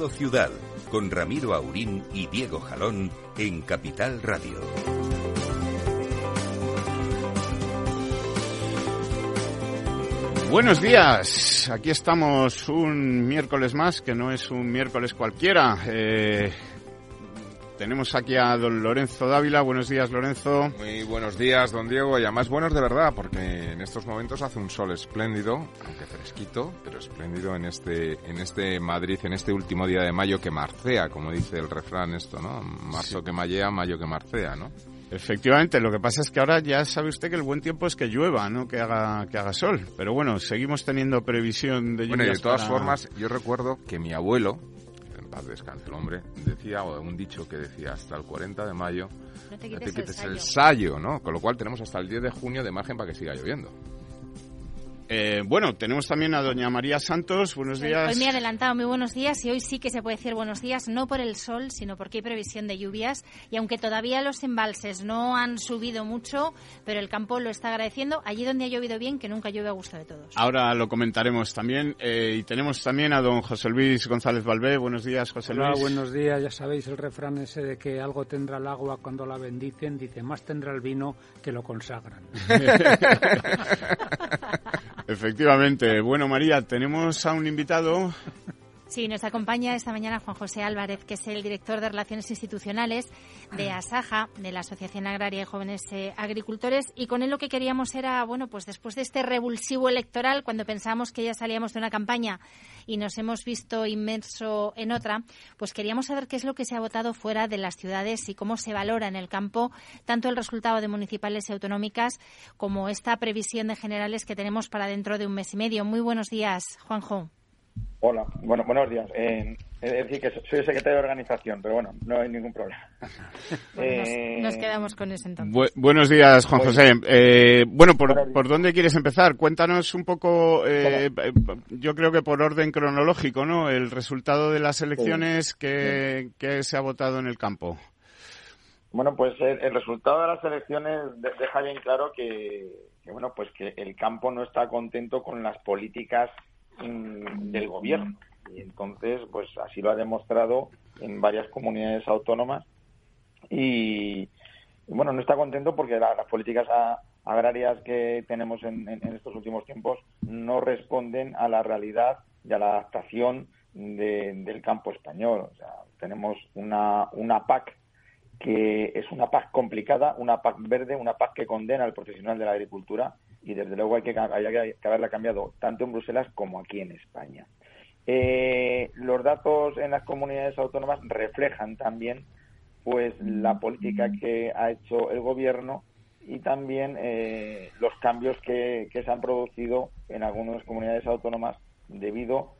Estado Ciudad, con Ramiro Aurín y Diego Jalón en Capital Radio. Buenos días, aquí estamos un miércoles más, que no es un miércoles cualquiera. Eh, tenemos aquí a don Lorenzo Dávila. Buenos días, Lorenzo. Muy buenos días, don Diego. Y además buenos de verdad, porque en estos momentos hace un sol espléndido, aunque fresquito, pero espléndido en este, en este Madrid, en este último día de mayo que marcea, como dice el refrán esto, ¿no? Marzo que mallea, mayo que marcea, ¿no? Efectivamente, lo que pasa es que ahora ya sabe usted que el buen tiempo es que llueva, no que haga que haga sol. Pero bueno, seguimos teniendo previsión de lluvias. Bueno, y de todas para- formas, yo recuerdo que mi abuelo, paz descanse el hombre, decía, o un dicho que decía, hasta el 40 de mayo, No te no quites, te quites el el sayo, ¿no? Con lo cual tenemos hasta el 10 de junio de margen para que siga lloviendo. Eh, bueno, tenemos también a doña María Santos. Buenos Hoy, días. hoy me he adelantado, muy buenos días, y hoy sí que se puede decir buenos días, no por el sol, sino porque hay previsión de lluvias, y aunque todavía los embalses no han subido mucho, pero el campo lo está agradeciendo, allí donde ha llovido bien, que nunca llueve a gusto de todos. Ahora lo comentaremos también. eh, y tenemos también a don José Luis González Valvé. Buenos días, José Hola, Luis. buenos días. Ya sabéis el refrán ese de que algo tendrá el agua cuando la bendicen. Dice, más tendrá el vino que lo consagran. Efectivamente. Bueno, María, tenemos a un invitado. Sí, nos acompaña esta mañana Juan José Álvarez, que es el director de Relaciones Institucionales de ASAJA, de la Asociación Agraria de Jóvenes eh, Agricultores, y con él lo que queríamos era, bueno, pues después de este revulsivo electoral, cuando pensábamos que ya salíamos de una campaña y nos hemos visto inmerso en otra, pues queríamos saber qué es lo que se ha votado fuera de las ciudades y cómo se valora en el campo tanto el resultado de municipales y autonómicas como esta previsión de generales que tenemos para dentro de un mes y medio. Muy buenos días, Juanjo. Hola, bueno, buenos días. Eh, es decir, que soy el secretario de organización, pero bueno, no hay ningún problema. Bueno, nos- Eh, nos, quedamos con eso entonces. Bu- buenos días, Juan Buenos José. Eh, bueno, ¿por. ¿por dónde quieres empezar? Cuéntanos un poco, eh, yo creo que por orden cronológico, ¿no? El resultado de las elecciones que, que se ha votado en el campo. Bueno, pues el, el resultado de las elecciones de- deja bien claro que, que, bueno, pues que el campo no está contento con las políticas mm, del gobierno y entonces, pues así lo ha demostrado en varias comunidades autónomas y, bueno, no está contento porque la- las políticas agrarias que tenemos en, en- estos últimos tiempos no responden a la realidad y a la adaptación de- del campo español. O sea, tenemos una, una PAC que es una PAC complicada, una PAC verde, una PAC que condena al profesional de la agricultura y desde luego hay que, hay que haberla cambiado tanto en Bruselas como aquí en España. Eh, los datos en las comunidades autónomas reflejan también pues la política que ha hecho el gobierno y también eh, los cambios que, que se han producido en algunas comunidades autónomas debido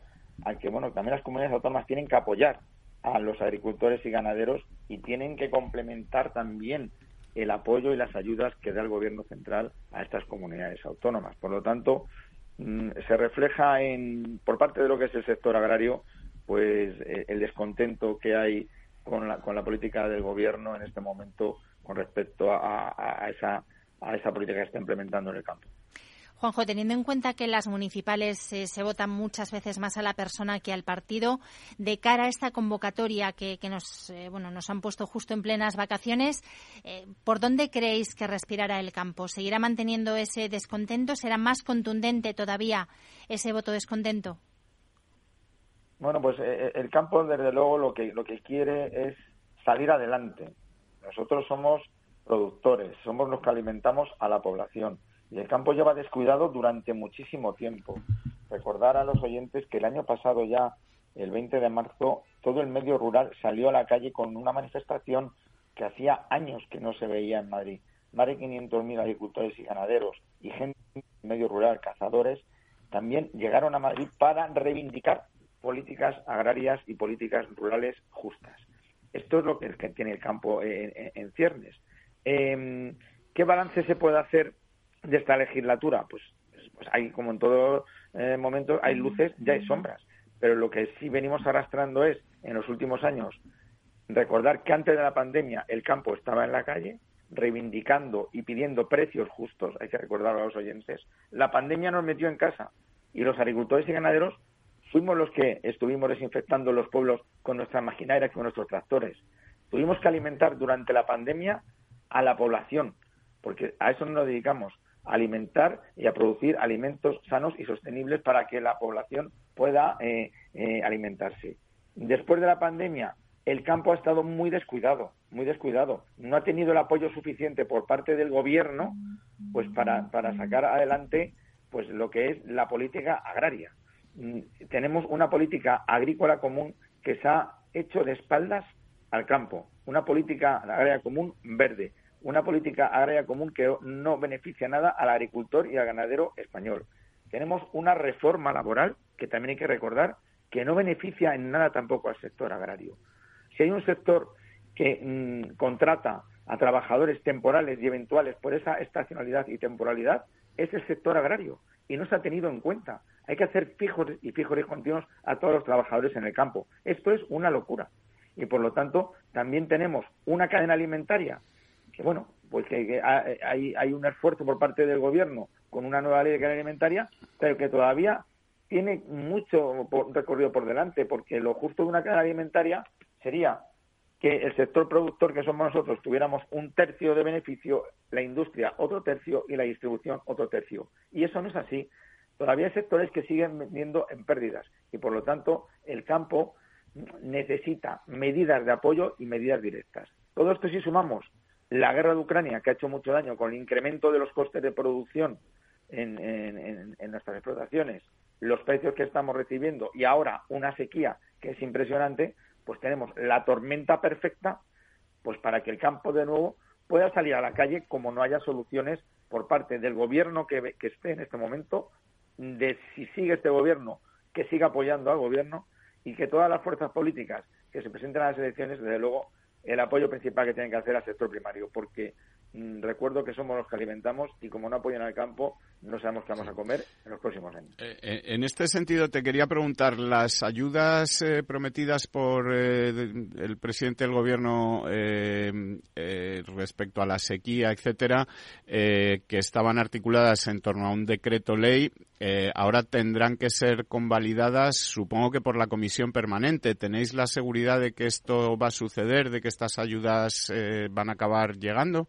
a que bueno también las comunidades autónomas tienen que apoyar a los agricultores y ganaderos y tienen que complementar también el apoyo y las ayudas que da el gobierno central a estas comunidades autónomas. Por lo tanto, mm, se refleja en por parte de lo que es el sector agrario pues eh, el descontento que hay con la, con la política del gobierno en este momento con respecto a, a- esa política que está implementando en el campo. Juanjo, teniendo en cuenta que las municipales eh, se votan muchas veces más a la persona que al partido, de cara a esta convocatoria que, nos, eh, bueno, nos han puesto justo en plenas vacaciones, eh, ¿por dónde creéis que respirará el campo? ¿Seguirá manteniendo ese descontento? ¿Será más contundente todavía ese voto descontento? Bueno, pues el campo, desde luego, lo que, lo que quiere es salir adelante. Nosotros somos productores, somos los que alimentamos a la población y el campo lleva descuidado durante muchísimo tiempo. Recordar a los oyentes que el año pasado ya, el 20 de marzo, todo el medio rural salió a la calle con una manifestación que hacía años que no se veía en Madrid. Más de 500.000 agricultores y ganaderos y gente del medio rural, cazadores, también llegaron a Madrid para reivindicar políticas agrarias y políticas rurales justas. Esto es lo que tiene el campo en, ciernes. Em, ¿Qué balance se puede hacer de esta legislatura? Pues, pues hay, como en todo eh, momento, hay luces y hay sombras. Pero lo que sí venimos arrastrando es, en los últimos años, recordar que antes de la pandemia el campo estaba en la calle, reivindicando y pidiendo precios justos, hay que recordarlo a los oyentes. La pandemia nos metió en casa y los agricultores y ganaderos fuimos los que estuvimos desinfectando los pueblos con nuestras maquinarias, con nuestros tractores. Tuvimos que alimentar durante la pandemia a la población, porque a eso nos dedicamos, alimentar y a producir alimentos sanos y sostenibles para que la población pueda eh, eh, alimentarse. Después de la pandemia, el campo ha estado muy descuidado, muy descuidado. No ha tenido el apoyo suficiente por parte del gobierno, pues para, para sacar adelante, pues lo que es la política agraria. Mm, tenemos una política agrícola común que se ha hecho de espaldas al campo, una política agraria común verde, una política agraria común que no beneficia nada al agricultor y al ganadero español. Tenemos una reforma laboral que también hay que recordar que no beneficia en nada tampoco al sector agrario. Si hay un sector que mm, contrata a trabajadores temporales y eventuales por esa estacionalidad y temporalidad, es el sector agrario y no se ha tenido en cuenta. Hay que hacer fijos y fijos y continuos a todos los trabajadores en el campo. Esto es una locura. Y por lo tanto, también tenemos una cadena alimentaria que bueno, pues que, hay, hay un esfuerzo por parte del gobierno con una nueva ley de cadena alimentaria, pero que todavía tiene mucho recorrido por delante, porque lo justo de una cadena alimentaria sería que el sector productor, que somos nosotros, tuviéramos un tercio de beneficio, la industria otro tercio y la distribución otro tercio. Y eso no es así. Todavía hay sectores que siguen vendiendo en pérdidas y, por lo tanto, el campo necesita medidas de apoyo y medidas directas. Todo esto si sumamos la guerra de Ucrania, que ha hecho mucho daño con el incremento de los costes de producción en, nuestras explotaciones, los precios que estamos recibiendo y ahora una sequía que es impresionante, pues tenemos la tormenta perfecta pues para que el campo de nuevo pueda salir a la calle como no haya soluciones por parte del gobierno que, que esté en este momento, de si sigue este gobierno, que siga apoyando al gobierno y que todas las fuerzas políticas que se presenten a las elecciones, desde luego, el apoyo principal que tienen que hacer al sector primario, porque recuerdo que somos los que alimentamos y como no apoyan al campo, no sabemos qué vamos a comer en los próximos años. Eh, eh, en este sentido, te quería preguntar, las ayudas eh, prometidas por el presidente del Gobierno respecto a la sequía, etcétera, que estaban articuladas en torno a un decreto ley, ahora tendrán que ser convalidadas, supongo que por la Comisión Permanente. ¿Tenéis la seguridad de que esto va a suceder, de que estas ayudas van a acabar llegando?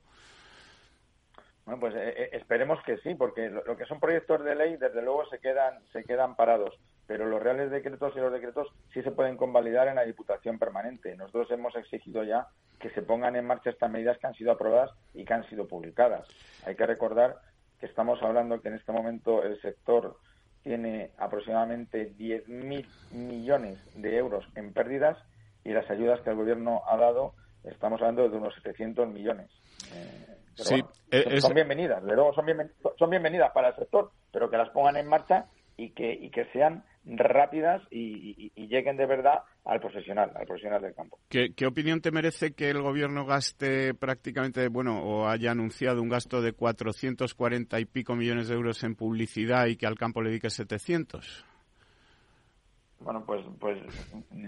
Bueno, pues eh, eh, esperemos que sí, porque lo, que son proyectos de ley, desde luego, se quedan, se quedan parados. Pero los reales decretos y los decretos sí se pueden convalidar en la Diputación Permanente. Nosotros hemos exigido ya que se pongan en marcha estas medidas que han sido aprobadas y que han sido publicadas. Hay que recordar que estamos hablando que en este momento el sector tiene aproximadamente 10.000 millones de euros en pérdidas y las ayudas que el Gobierno ha dado, estamos hablando de unos 700 millones. Eh, sí, eh, son, bienvenidas, de luego son, son bienvenidas para el sector, pero que las pongan en marcha y que, y que sean rápidas y, lleguen de verdad al profesional, al profesional del campo. ¿Qué, opinión te merece que el gobierno gaste prácticamente, bueno, o haya anunciado un gasto de 440 y pico millones de euros en publicidad y que al campo le dedique 700? Bueno, pues, pues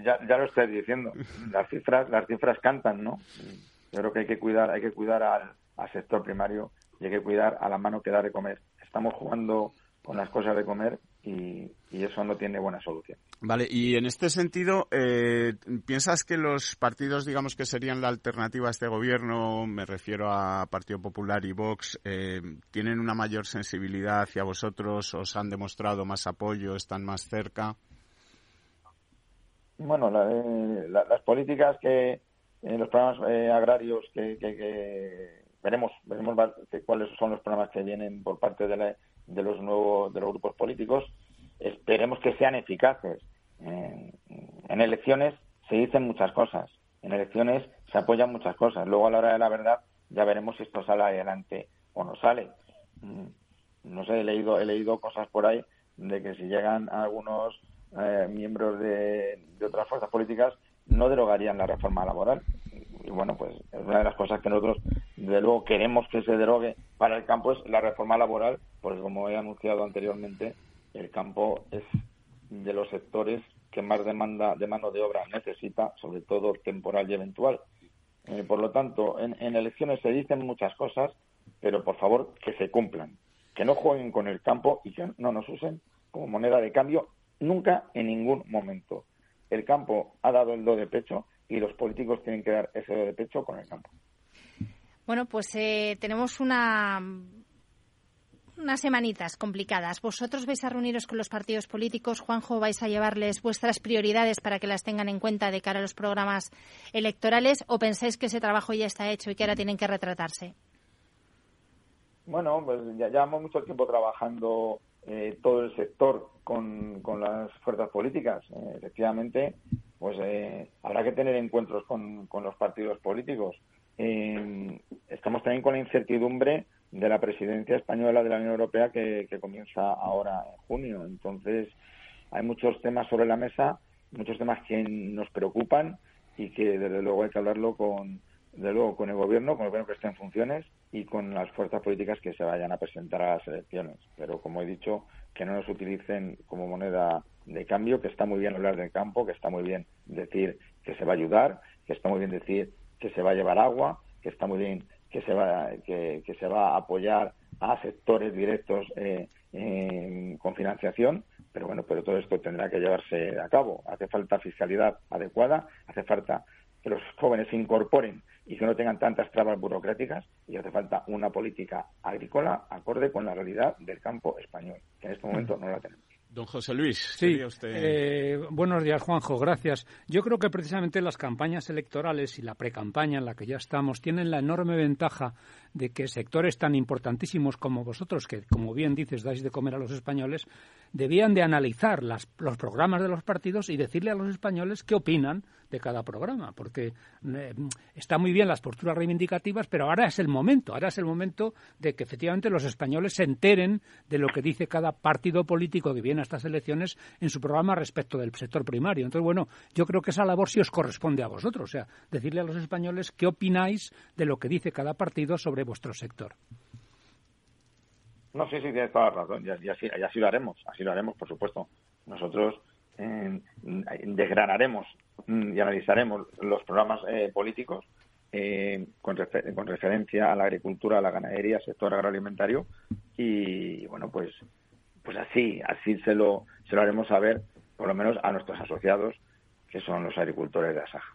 ya, ya lo estoy diciendo. Las cifras, las cifras cantan, ¿no? Yo creo que hay que cuidar, hay que cuidar al, al sector primario y hay que cuidar a la mano que da de comer estamos jugando con las cosas de comer y, eso no tiene buena solución. Vale, y en este sentido, eh, ¿piensas que los partidos, digamos, que serían la alternativa a este gobierno, me refiero a Partido Popular y Vox, eh, tienen una mayor sensibilidad hacia vosotros, os han demostrado más apoyo, están más cerca? Bueno, eh, las políticas que, en los programas agrarios que, veremos, veremos cuáles son los programas que vienen por parte de la de los nuevos de los grupos políticos. Esperemos que sean eficaces. En elecciones se dicen muchas cosas en elecciones se apoyan muchas cosas. Luego a la hora de la verdad ya veremos si esto sale adelante o no sale. Mm, no sé he leído he leído cosas por ahí de que si llegan algunos eh, miembros de otras fuerzas políticas no derogarían la reforma laboral y bueno, pues es una de las cosas que nosotros, de luego, queremos que se derogue para el campo es la reforma laboral, porque como he anunciado anteriormente, el campo es de los sectores que más demanda de mano de obra necesita, sobre todo temporal y eventual. Eh, por lo tanto, en, en elecciones se dicen muchas cosas, pero por favor que se cumplan, que no jueguen con el campo y que no nos usen como moneda de cambio nunca en ningún momento. El campo ha dado el do de pecho y los políticos tienen que dar ese de pecho con el campo. Bueno, pues eh, tenemos una unas semanitas complicadas. ¿Vosotros vais a reuniros con los partidos políticos? Juanjo, ¿vais a llevarles vuestras prioridades para que las tengan en cuenta de cara a los programas electorales o pensáis que ese trabajo ya está hecho y que ahora tienen que retratarse? Bueno, pues ya llevamos mucho tiempo trabajando eh, todo el sector con, con las fuerzas políticas. Eh, efectivamente, pues eh, habrá que tener encuentros con, los partidos políticos. Estamos también con la incertidumbre de la presidencia española de la Unión Europea que, comienza ahora en junio. Entonces, hay muchos temas sobre la mesa, muchos temas que nos preocupan y que desde luego hay que hablarlo con, desde luego, con el gobierno, con el gobierno que esté en funciones y con las fuerzas políticas que se vayan a presentar a las elecciones. Pero, como he dicho, que no nos utilicen como moneda de cambio, que está muy bien hablar del campo, que está muy bien decir que se va a ayudar, que está muy bien decir que se va a llevar agua, que está muy bien que se va, que, se va a apoyar a sectores directos eh, con financiación, pero bueno, pero todo esto tendrá que llevarse a cabo. Hace falta fiscalidad adecuada, hace falta que los jóvenes se incorporen y que no tengan tantas trabas burocráticas y hace falta una política agrícola acorde con la realidad del campo español, que en este momento no la tenemos. Don José Luis, sí, eh, buenos días, Juanjo, gracias. Yo creo que precisamente las campañas electorales y la precampaña en la que ya estamos tienen la enorme ventaja de que sectores tan importantísimos como vosotros, que como bien dices dais de comer a los españoles, debían de analizar las, los programas de los partidos y decirle a los españoles qué opinan de cada programa, porque eh, está muy bien las posturas reivindicativas, pero ahora es el momento, ahora es el momento de que efectivamente los españoles se enteren de lo que dice cada partido político que viene a estas elecciones en su programa respecto del sector primario. Entonces, bueno, yo creo que esa labor sí os corresponde a vosotros, o sea, decirle a los españoles qué opináis de lo que dice cada partido sobre vuestro sector. No, sí, sí, tienes toda la razón. Y, así, así lo haremos, así lo haremos, por supuesto. Nosotros eh, desgranaremos y analizaremos los programas eh, políticos eh, con, con, referencia a la agricultura, a la ganadería, sector agroalimentario y bueno, pues pues así, así se lo, se lo haremos saber, por lo menos a nuestros asociados, que son los agricultores de Asaja.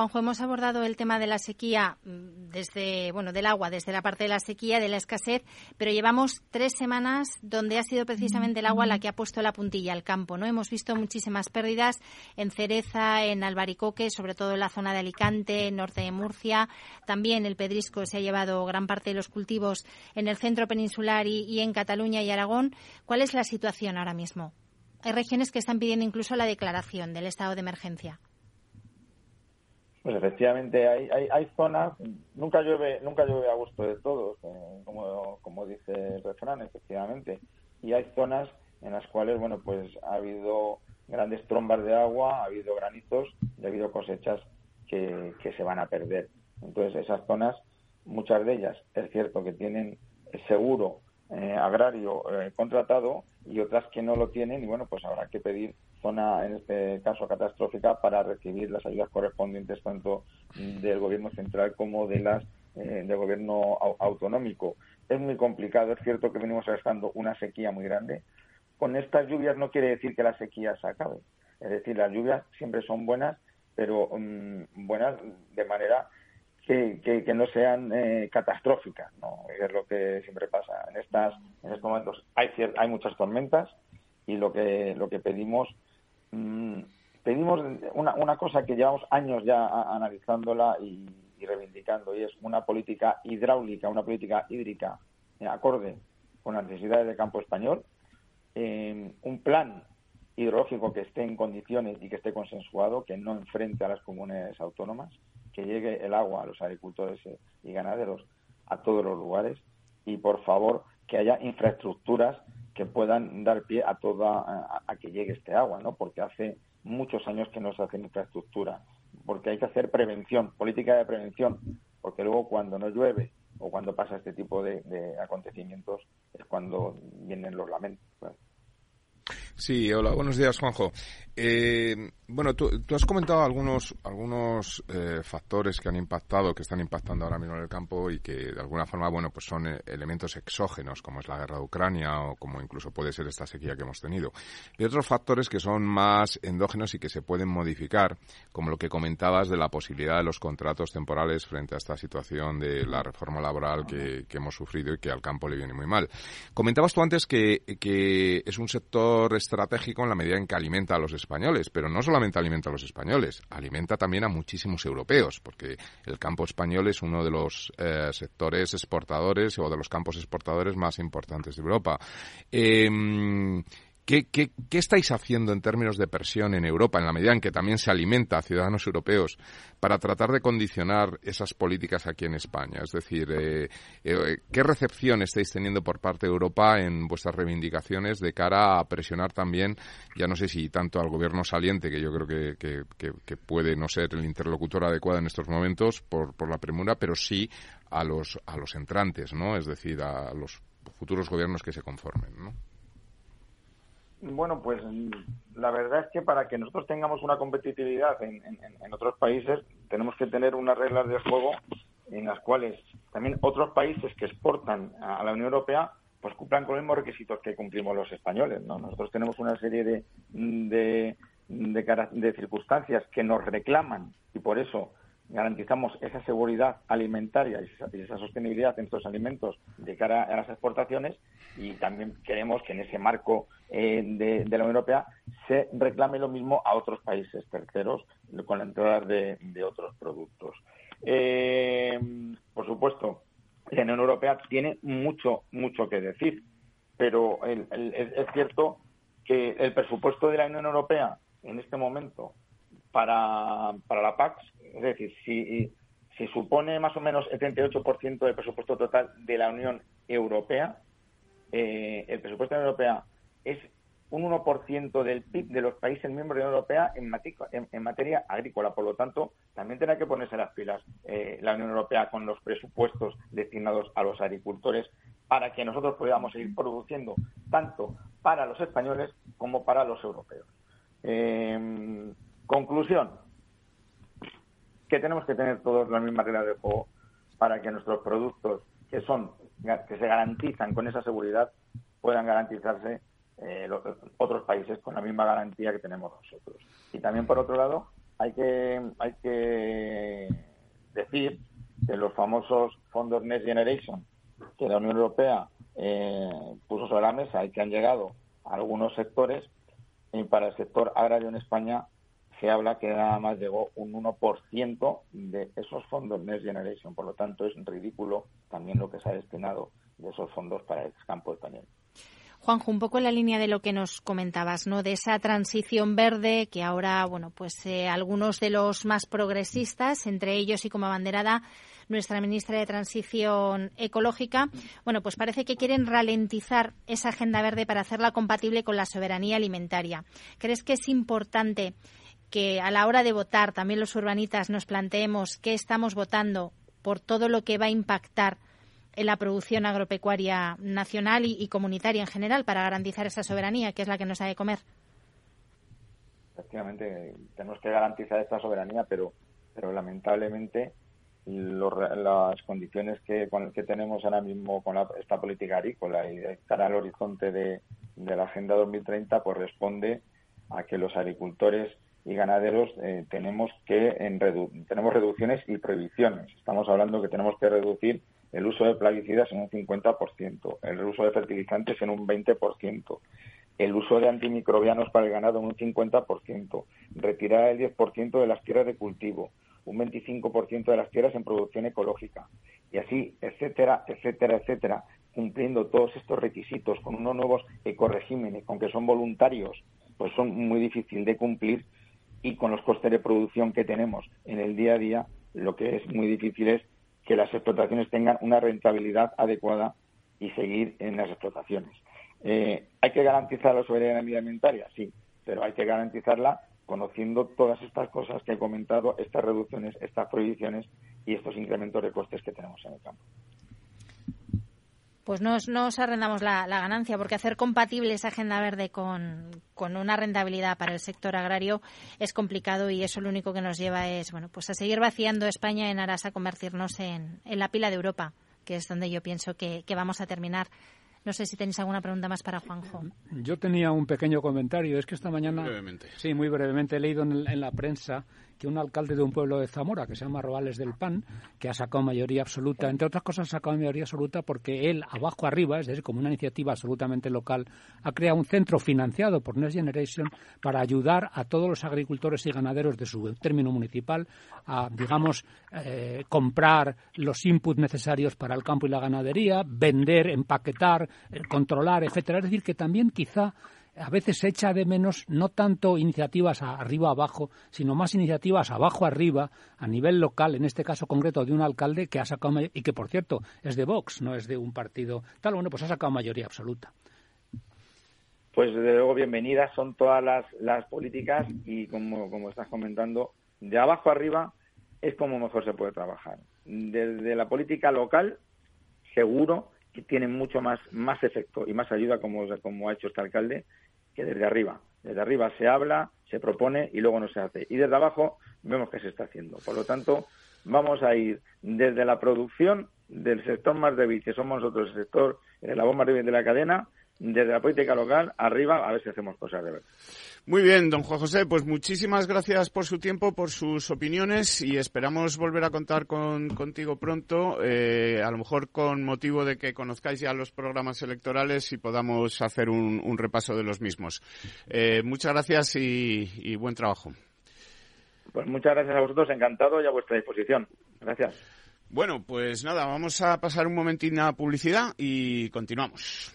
Juanjo, hemos abordado el tema de la sequía mm, desde, bueno, del agua, desde la parte de la sequía, de la escasez, pero llevamos tres semanas donde ha sido precisamente el agua la que ha puesto la puntilla al campo, ¿no? Hemos visto muchísimas pérdidas en Cereza, en Albaricoque, sobre todo en la zona de Alicante, norte de Murcia. También el pedrisco se ha llevado gran parte de los cultivos en el centro peninsular y, y en Cataluña y Aragón. ¿Cuál es la situación ahora mismo? Hay regiones que están pidiendo incluso la declaración del estado de emergencia. Pues efectivamente hay, hay, hay, zonas, nunca llueve, nunca llueve a gusto de todos, eh, como, como dice el refrán, efectivamente, y hay zonas en las cuales, bueno, pues ha habido grandes trombas de agua, ha habido granizos y ha habido cosechas que, que se van a perder. Entonces, esas zonas, muchas de ellas, es cierto que tienen seguro eh, agrario eh, contratado y otras que no lo tienen y, bueno, pues habrá que pedir zona, en este caso catastrófica, para recibir las ayudas correspondientes tanto del gobierno central como de las eh, del gobierno autonómico. es muy complicado. Es cierto que venimos arrastrando una sequía muy grande. Con estas lluvias no quiere decir que la sequía se acabe. Es decir, las lluvias siempre son buenas, pero mm, buenas de manera que, que, no sean eh, catastróficas, ¿no? Es lo que siempre pasa. En estas en estos momentos hay hay muchas tormentas y lo que lo que pedimos mm, pedimos una, una cosa que llevamos años ya analizándola y, reivindicando y es una política hidráulica, una política hídrica eh, acorde con las necesidades del campo español, eh, un plan hidrológico que esté en condiciones y que esté consensuado, que no enfrente a las comunes autónomas, que llegue el agua a los agricultores y ganaderos a todos los lugares. Y por favor que haya infraestructuras que puedan dar pie a toda a, que llegue este agua, ¿no? Porque hace muchos años que no se hace infraestructura, porque hay que hacer prevención, política de prevención, porque luego cuando no llueve o cuando pasa este tipo de, acontecimientos es cuando vienen los lamentos. Sí, hola, buenos días, Juanjo. Eh, bueno, tú, has comentado algunos, algunos eh, factores que han impactado, que están impactando ahora mismo en el campo y que de alguna forma, bueno, pues son eh, elementos exógenos, como es la guerra de Ucrania o como incluso puede ser esta sequía que hemos tenido. Y otros factores que son más endógenos y que se pueden modificar, como lo que comentabas de la posibilidad de los contratos temporales frente a esta situación de la reforma laboral que, hemos sufrido y que al campo le viene muy mal. Comentabas tú antes que, que es un sector estratégico en la medida en que alimenta a los españoles, pero no solamente alimenta a los españoles, alimenta también a muchísimos europeos, porque el campo español es uno de los eh, sectores exportadores o de los campos exportadores más importantes de Europa. Em, ¿Qué, qué, estáis haciendo en términos de presión en Europa, en la medida en que también se alimenta a ciudadanos europeos, para tratar de condicionar esas políticas aquí en España? Es decir, eh, eh, ¿qué recepción estáis teniendo por parte de Europa en vuestras reivindicaciones de cara a presionar también, ya no sé si tanto al gobierno saliente, que yo creo que, puede no ser el interlocutor adecuado en estos momentos por, por la premura, pero sí a los, a los entrantes, ¿no? Es decir, a los futuros gobiernos que se conformen, ¿no? Bueno, pues la verdad es que para que nosotros tengamos una competitividad en, otros países tenemos que tener unas reglas de juego en las cuales también otros países que exportan a la Unión Europea pues cumplan con los mismos requisitos que cumplimos los españoles. ¿no? Nosotros tenemos una serie de, de, de circunstancias que nos reclaman y por eso garantizamos esa seguridad alimentaria y esa, sostenibilidad en estos alimentos de cara a las exportaciones y también queremos que en ese marco eh, de, la Unión Europea se reclame lo mismo a otros países terceros con la entrada de, otros productos. Eh, por supuesto, la Unión Europea tiene mucho, mucho que decir, pero es cierto que el presupuesto de la Unión Europea en este momento para, para la PAC, es decir, si, si supone más o menos el 38% del presupuesto total de la Unión Europea, eh, el presupuesto de la Unión Europea es un 1% del PIB de los países miembros de la Unión Europea en, materia agrícola. Por lo tanto, también tendrá que ponerse las pilas eh, la Unión Europea con los presupuestos destinados a los agricultores para que nosotros podamos seguir produciendo tanto para los españoles como para los europeos. Eh, Conclusión, que tenemos que tener todos la misma regla de juego para que nuestros productos, que son que se garantizan con esa seguridad, puedan garantizarse eh, otros países con la misma garantía que tenemos nosotros. Y también, por otro lado, hay que, hay que decir que los famosos fondos Next Generation que la Unión Europea eh, puso sobre la mesa y que han llegado a algunos sectores, y para el sector agrario en España se habla que nada más llegó un 1% de esos fondos Next Generation. Por lo tanto, es ridículo también lo que se ha destinado de esos fondos para el campo español. Juanjo, un poco en la línea de lo que nos comentabas, ¿no? De esa transición verde que ahora, bueno, pues eh, algunos de los más progresistas, entre ellos y como abanderada nuestra ministra de Transición Ecológica, bueno, pues parece que quieren ralentizar esa agenda verde para hacerla compatible con la soberanía alimentaria. ¿Crees que es importante que a la hora de votar también los urbanitas nos planteemos qué estamos votando por todo lo que va a impactar en la producción agropecuaria nacional y, comunitaria en general para garantizar esa soberanía que es la que nos ha de comer. Efectivamente, tenemos que garantizar esta soberanía, pero, pero lamentablemente las condiciones que, que tenemos ahora mismo con esta política agrícola y de al horizonte de, la Agenda 2030, pues responde a que los agricultores y ganaderos eh, tenemos que en tenemos reducciones y prohibiciones. Estamos hablando que tenemos que reducir el uso de plaguicidas en un 50%, el uso de fertilizantes en un 20%, el uso de antimicrobianos para el ganado en un 50%, retirar el 10% de las tierras de cultivo, un 25% de las tierras en producción ecológica, y así, etcétera, etcétera, etcétera, cumpliendo todos estos requisitos con unos nuevos ecoregímenes, aunque son voluntarios, pues son muy difíciles de cumplir y con los costes de producción que tenemos en el día a día, lo que es muy difícil es que las explotaciones tengan una rentabilidad adecuada y seguir en las explotaciones. Eh, ¿Hay que garantizar la soberanía alimentaria? Sí, pero hay que garantizarla conociendo todas estas cosas que he comentado, estas reducciones, estas prohibiciones y estos incrementos de costes que tenemos en el campo. Pues no, os arrendamos la, ganancia, porque hacer compatible esa agenda verde con, una rentabilidad para el sector agrario es complicado y eso lo único que nos lleva es bueno pues a seguir vaciando España en aras a convertirnos en, la pila de Europa, que es donde yo pienso que vamos a terminar. No sé si tenéis alguna pregunta más para Juanjo. Yo tenía un pequeño comentario. Es que esta mañana. Brevemente. Sí, muy brevemente. He leído en, la prensa que un alcalde de un pueblo de Zamora, que se llama Robales del Pan, que ha sacado mayoría absoluta, entre otras cosas ha sacado mayoría absoluta porque él, abajo arriba, es decir, como una iniciativa absolutamente local, ha creado un centro financiado por Next Generation para ayudar a todos los agricultores y ganaderos de su término municipal a, digamos, eh, comprar los inputs necesarios para el campo y la ganadería, vender, empaquetar, eh, controlar, etcétera. Es decir, que también quizá a veces se echa de menos no tanto iniciativas arriba abajo, sino más iniciativas abajo arriba, a nivel local, en este caso concreto de un alcalde que ha sacado y que por cierto es de Vox, no es de un partido tal, bueno, pues ha sacado mayoría absoluta. Pues desde luego bienvenidas son todas las, las políticas y como, como estás comentando, de abajo arriba es como mejor se puede trabajar. Desde la política local, seguro que tiene mucho más, más efecto y más ayuda, como, como ha hecho este alcalde, que desde arriba. Desde arriba se habla, se propone y luego no se hace. Y desde abajo vemos que se está haciendo. Por lo tanto, vamos a ir desde la producción del sector más débil, que somos nosotros, el sector, el eslabón más débil de la cadena, desde la política local arriba, a ver si hacemos cosas de verdad. Muy bien, don Juan José, pues muchísimas gracias por su tiempo, por sus opiniones y esperamos volver a contar con, contigo pronto, eh, a lo mejor con motivo de que conozcáis ya los programas electorales y podamos hacer un, repaso de los mismos. Eh, muchas gracias y, buen trabajo. Pues muchas gracias a vosotros, encantado y a vuestra disposición. Gracias. Bueno, pues nada, vamos a pasar un momentín a publicidad y continuamos.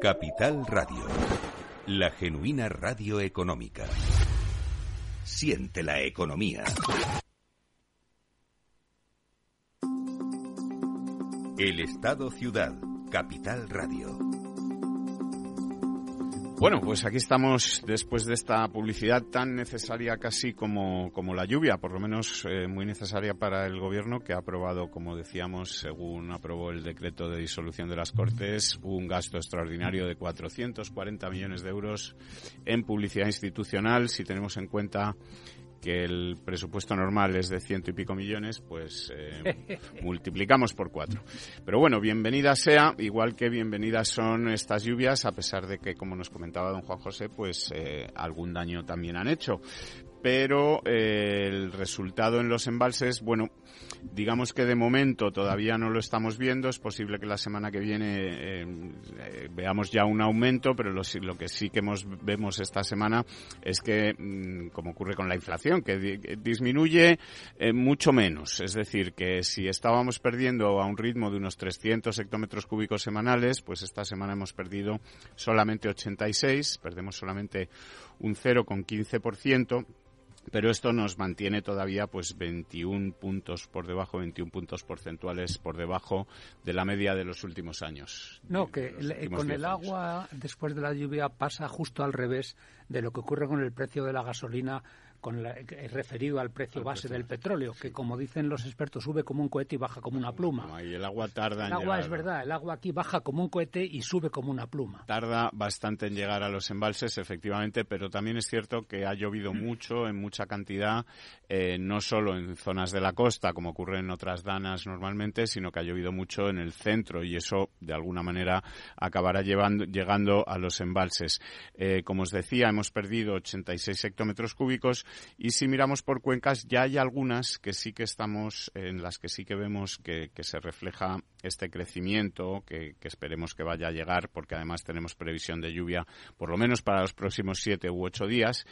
Capital Radio, la genuina radio económica. Siente la economía. El Estado Ciudad, Capital Radio. Bueno, pues aquí estamos después de esta publicidad tan necesaria casi como, como la lluvia, por lo menos eh, muy necesaria para el Gobierno que ha aprobado, como decíamos, según aprobó el decreto de disolución de las Cortes, un gasto extraordinario de 440 millones de euros en publicidad institucional, si tenemos en cuenta que el presupuesto normal es de ciento y pico millones, pues eh, multiplicamos por cuatro. Pero bueno, bienvenida sea, igual que bienvenidas son estas lluvias, a pesar de que, como nos comentaba don Juan José, pues eh, algún daño también han hecho pero eh, el resultado en los embalses, bueno, digamos que de momento todavía no lo estamos viendo. Es posible que la semana que viene eh, eh, veamos ya un aumento, pero lo, que sí que vemos esta semana es que, mm, como ocurre con la inflación, que disminuye mucho menos. Es decir, que si estábamos perdiendo a un ritmo de unos 300 hectómetros cúbicos semanales, pues esta semana hemos perdido solamente 86, perdemos solamente un 0,15% pero esto nos mantiene todavía pues 21 puntos por debajo, 21 puntos porcentuales por debajo de la media de los últimos años. No, que con el agua después de la lluvia pasa justo al revés de lo que ocurre con el precio de la gasolina con la, referido al precio base del petróleo, que como dicen los expertos sube como un cohete y baja como una pluma. Y el agua tarda el agua es verdad, el agua aquí baja como un cohete y sube como una pluma. Tarda bastante en llegar a los embalses, efectivamente, pero también es cierto que ha llovido mucho, en mucha cantidad, eh, no solo en zonas de la costa, como ocurre en otras danas normalmente, sino que ha llovido mucho en el centro y eso, de alguna manera, acabará llevando, llegando a los embalses. Eh, como os decía, hemos perdido 86 hectómetros cúbicos y si miramos por cuencas, ya hay algunas que sí que estamos, en las que sí que vemos que, se refleja este crecimiento, que, esperemos que vaya a llegar, porque además tenemos previsión de lluvia por lo menos para los próximos siete u ocho días.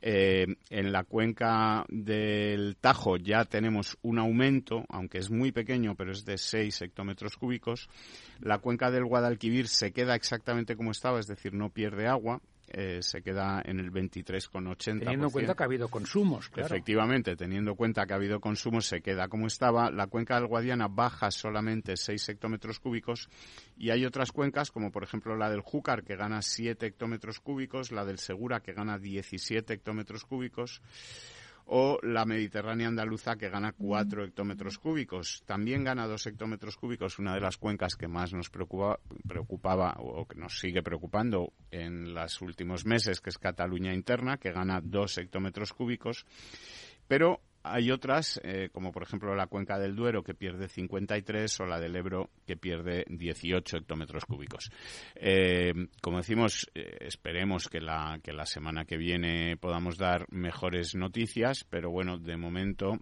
Eh, en la cuenca del Tajo ya tenemos un aumento, aunque es muy pequeño, pero es de 6 hectómetros cúbicos. La cuenca del Guadalquivir se queda exactamente como estaba, es decir, no pierde agua. Eh, se queda en el 23,80. Teniendo en cuenta que ha habido consumos, Efectivamente, teniendo en cuenta que ha habido consumos, se queda como estaba. La cuenca del Guadiana baja solamente 6 hectómetros cúbicos y hay otras cuencas, como por ejemplo la del Júcar, que gana 7 hectómetros cúbicos, la del Segura, que gana 17 hectómetros cúbicos o la Mediterránea andaluza que gana 4 hectómetros cúbicos. También gana 2 hectómetros cúbicos, una de las cuencas que más nos preocupa, preocupaba o que nos sigue preocupando en los últimos meses, que es Cataluña interna, que gana 2 hectómetros cúbicos. Pero hay otras, eh, como por ejemplo la cuenca del Duero, que pierde 53, o la del Ebro, que pierde 18 hectómetros cúbicos. Eh, como decimos, eh, esperemos que la, que la semana que viene podamos dar mejores noticias, pero bueno, de momento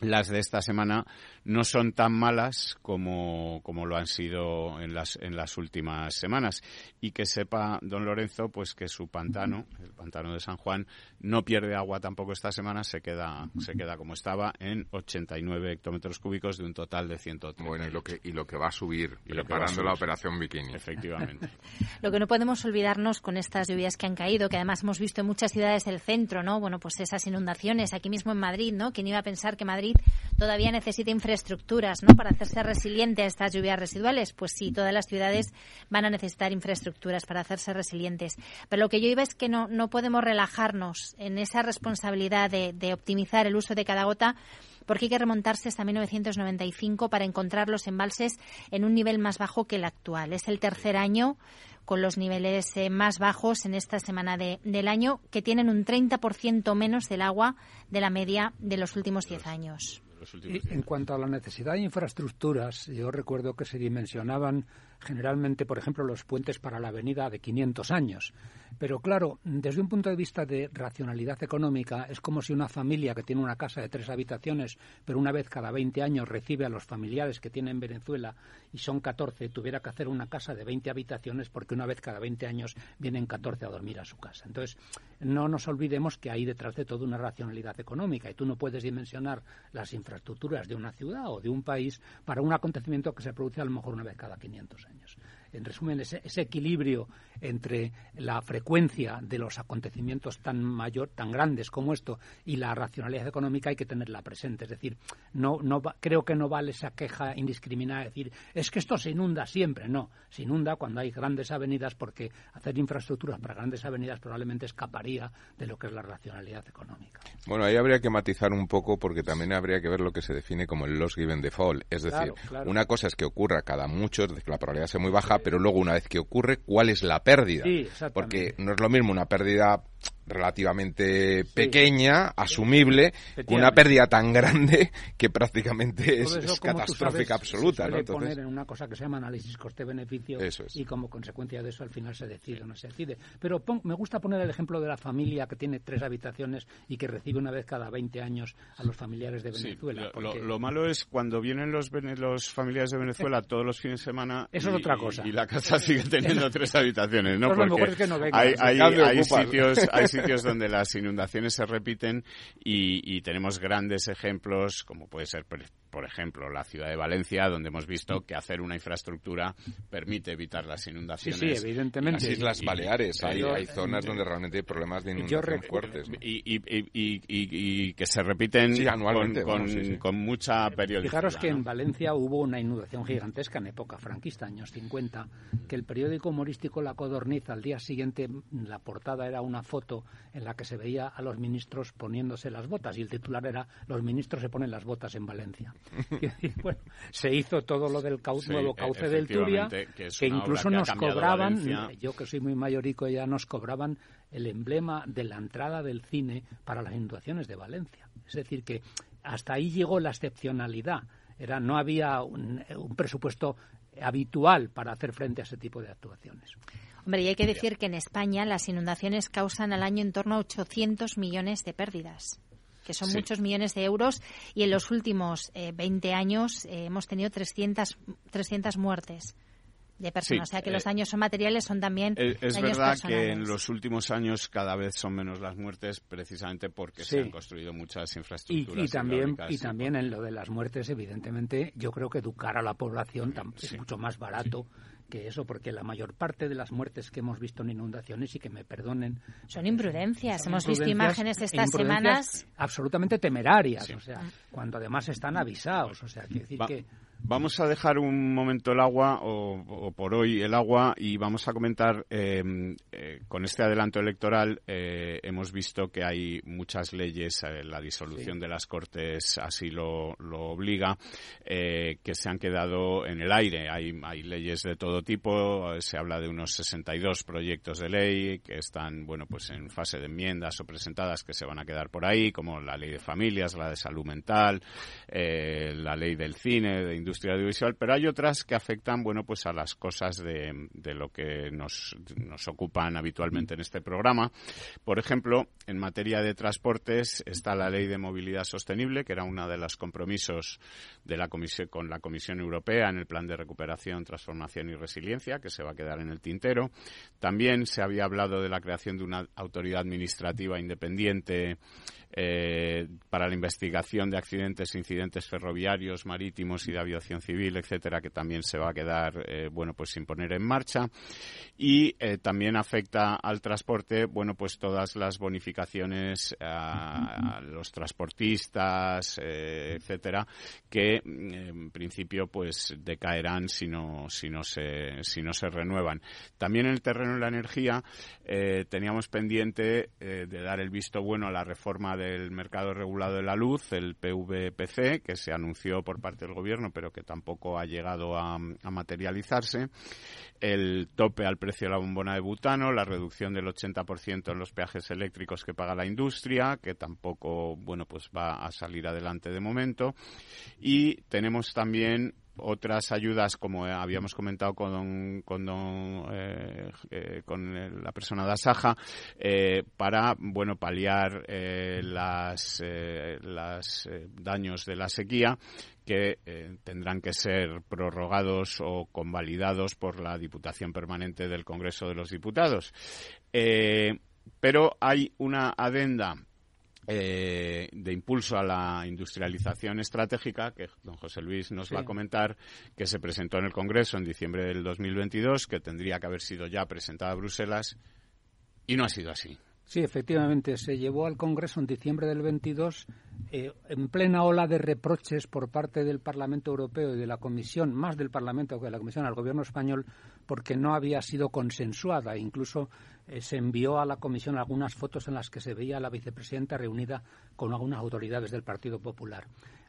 las de esta semana no son tan malas como, como lo han sido en las, en las últimas semanas. Y que sepa don Lorenzo pues que su pantano, el pantano de San Juan, no pierde agua tampoco esta semana, se queda, se queda como estaba en 89 hectómetros cúbicos de un total de 130. Bueno, y lo que, y lo que va a subir, preparando la operación Bikini. Efectivamente. lo que no podemos olvidarnos con estas lluvias que han caído, que además hemos visto en muchas ciudades del centro, ¿no? Bueno, pues esas inundaciones, aquí mismo en Madrid, ¿no? ¿Quién iba a pensar que Madrid todavía necesita infraestructuras ¿no? para hacerse resiliente a estas lluvias residuales. Pues sí, todas las ciudades van a necesitar infraestructuras para hacerse resilientes. Pero lo que yo iba es que no, no podemos relajarnos en esa responsabilidad de optimizar el uso de cada gota porque hay que remontarse hasta 1995 para encontrar los embalses en un nivel más bajo que el actual. Es el tercer año con los niveles eh, más bajos en esta semana del año, que tienen un 30% menos del agua de la media de los últimos 10 años. en cuanto a la necesidad de infraestructuras, yo recuerdo que se dimensionaban generalmente, por ejemplo, los puentes para la avenida de 500 años. Pero claro, desde un punto de vista de racionalidad económica, es como si una familia que tiene una casa de tres habitaciones, pero una vez cada 20 años recibe a los familiares que tiene en Venezuela y son 14, tuviera que hacer una casa de 20 habitaciones porque una vez cada 20 años vienen 14 a dormir a su casa. Entonces, no nos olvidemos que hay detrás de todo una racionalidad económica y tú no puedes dimensionar las infraestructuras de una ciudad o de un país para un acontecimiento que se produce a lo mejor una vez cada 500 años años en resumen, ese, equilibrio entre la frecuencia de los acontecimientos tan mayor, tan grandes como esto y la racionalidad económica hay que tenerla presente. Es decir, no, no creo que no vale esa queja indiscriminada de decir es que esto se inunda siempre. No, se inunda cuando hay grandes avenidas porque hacer infraestructuras para grandes avenidas probablemente escaparía de lo que es la racionalidad económica. Bueno, ahí habría que matizar un poco porque también habría que ver lo que se define como el loss given default. Es decir, una cosa es que ocurra cada mucho, que la probabilidad sea muy baja, pero luego una vez que ocurre, ¿cuál es la pérdida? Porque no es lo mismo una pérdida relativamente pequeña, asumible, con una pérdida tan grande que prácticamente es, catastrófica absoluta. Se poner en una cosa que se llama análisis coste-beneficio y como consecuencia de eso al final se decide o no se decide. Pero me gusta poner el ejemplo de la familia que tiene tres habitaciones y que recibe una vez cada 20 años a los familiares de Venezuela. lo, malo es cuando vienen los, los familiares de Venezuela todos los fines de semana eso es otra cosa. Y, la casa sigue teniendo tres habitaciones, ¿no? Porque hay, hay, hay sitios, hay sitios donde las inundaciones se repiten y, tenemos grandes ejemplos, como puede ser, por ejemplo, la ciudad de Valencia, donde hemos visto que hacer una infraestructura permite evitar las inundaciones. Sí, sí, evidentemente. Las Islas Baleares, hay, zonas donde realmente hay problemas de inundación fuertes. Y, que se repiten con, mucha periodicidad. Fijaros que en Valencia hubo una inundación gigantesca en época franquista, años 50, que el periódico humorístico La Codorniz al día siguiente, la portada era una foto en la que se veía a los ministros poniéndose las botas y el titular era Los ministros se ponen las botas en Valencia. bueno, se hizo todo lo del nuevo cauce del Turia, que, incluso nos cobraban, yo que soy muy mayorico ya nos cobraban el emblema de la entrada del cine para las inundaciones de Valencia. Es decir, que hasta ahí llegó la excepcionalidad. Era, no había un presupuesto habitual para hacer frente a ese tipo de actuaciones. Hombre, y hay que decir que en España las inundaciones causan al año en torno a 800 millones de pérdidas que son muchos millones de euros, y en los últimos 20 eh, años eh, hemos tenido 300, 300 muertes de personas. o sea que los eh, daños son materiales, son también. Es, verdad que en los últimos años cada vez son menos las muertes, precisamente porque se han construido muchas infraestructuras. Y, también, y también en lo de las muertes, evidentemente, yo creo que educar a la población es mucho más barato que eso, porque la mayor parte de las muertes que hemos visto en inundaciones, y que me perdonen... Son imprudencias. hemos visto imágenes estas semanas... Absolutamente temerarias, o sea, cuando además están avisados. O sea, decir que... Vamos a dejar un momento el agua, o, por hoy el agua, y vamos a comentar, em, eh, con este adelanto electoral, eh, hemos visto que hay muchas leyes, eh, la disolución de las Cortes así lo, lo obliga, que se han quedado en el aire. Hay, hay leyes de todo tipo, se habla de unos 62 proyectos de ley que están, bueno, pues en fase de enmiendas o presentadas que se van a quedar por ahí, como la ley de familias, la de salud mental, la ley del cine, de industria industria audiovisual, pero hay otras que afectan, bueno, pues a las cosas de, de lo que nos, nos ocupan habitualmente en este programa. Por ejemplo, en materia de transportes está la Ley de Movilidad Sostenible, que era uno de los compromisos de la comisión, con la Comisión Europea en el Plan de Recuperación, Transformación y Resiliencia, que se va a quedar en el tintero. También se había hablado de la creación de una autoridad administrativa independiente eh, para la investigación de accidentes incidentes ferroviarios, marítimos y de aviación civil, etcétera, que también se va a quedar, eh, bueno, pues sin poner en marcha. Y eh, también afecta al transporte, bueno, pues todas las bonificaciones a, los transportistas, etcétera, que en principio, pues decaerán si no, si no se renuevan. También en el terreno de la energía teníamos pendiente de dar el visto bueno a la reforma de del mercado regulado de la luz, el PVPC, que se anunció por parte del gobierno, pero que tampoco ha llegado a, materializarse, el tope al precio de la bombona de butano, la reducción del 80% en los peajes eléctricos que paga la industria, que tampoco, bueno, pues va a salir adelante de momento, y tenemos también otras ayudas, como habíamos comentado con, con, eh, eh, con la persona de Asaja, eh, para bueno paliar las, las daños de la sequía que tendrán que ser prorrogados o convalidados por la Diputación Permanente del Congreso de los Diputados. pero hay una adenda eh, de impulso a la industrialización estratégica, que don José Luis nos va a comentar, que se presentó en el Congreso en diciembre del 2022, que tendría que haber sido ya presentada a Bruselas, y no ha sido así. Sí, efectivamente, se llevó al Congreso en diciembre del 22 eh, en plena ola de reproches por parte del Parlamento Europeo y de la Comisión, más del Parlamento que de la Comisión al Gobierno español, porque no había sido consensuada. Incluso eh, se envió a la Comisión algunas fotos en las que se veía a la vicepresidenta reunida con algunas autoridades del Partido Popular.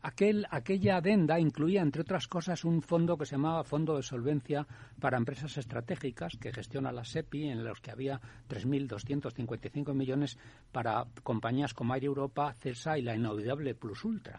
Aquel, aquella adenda incluía, entre otras cosas, un fondo que se llamaba Fondo de Solvencia para Empresas Estratégicas, que gestiona la SEPI, en los que había 3.255 millones para compañías como Air Europa, CESA y la inolvidable Plus Ultra.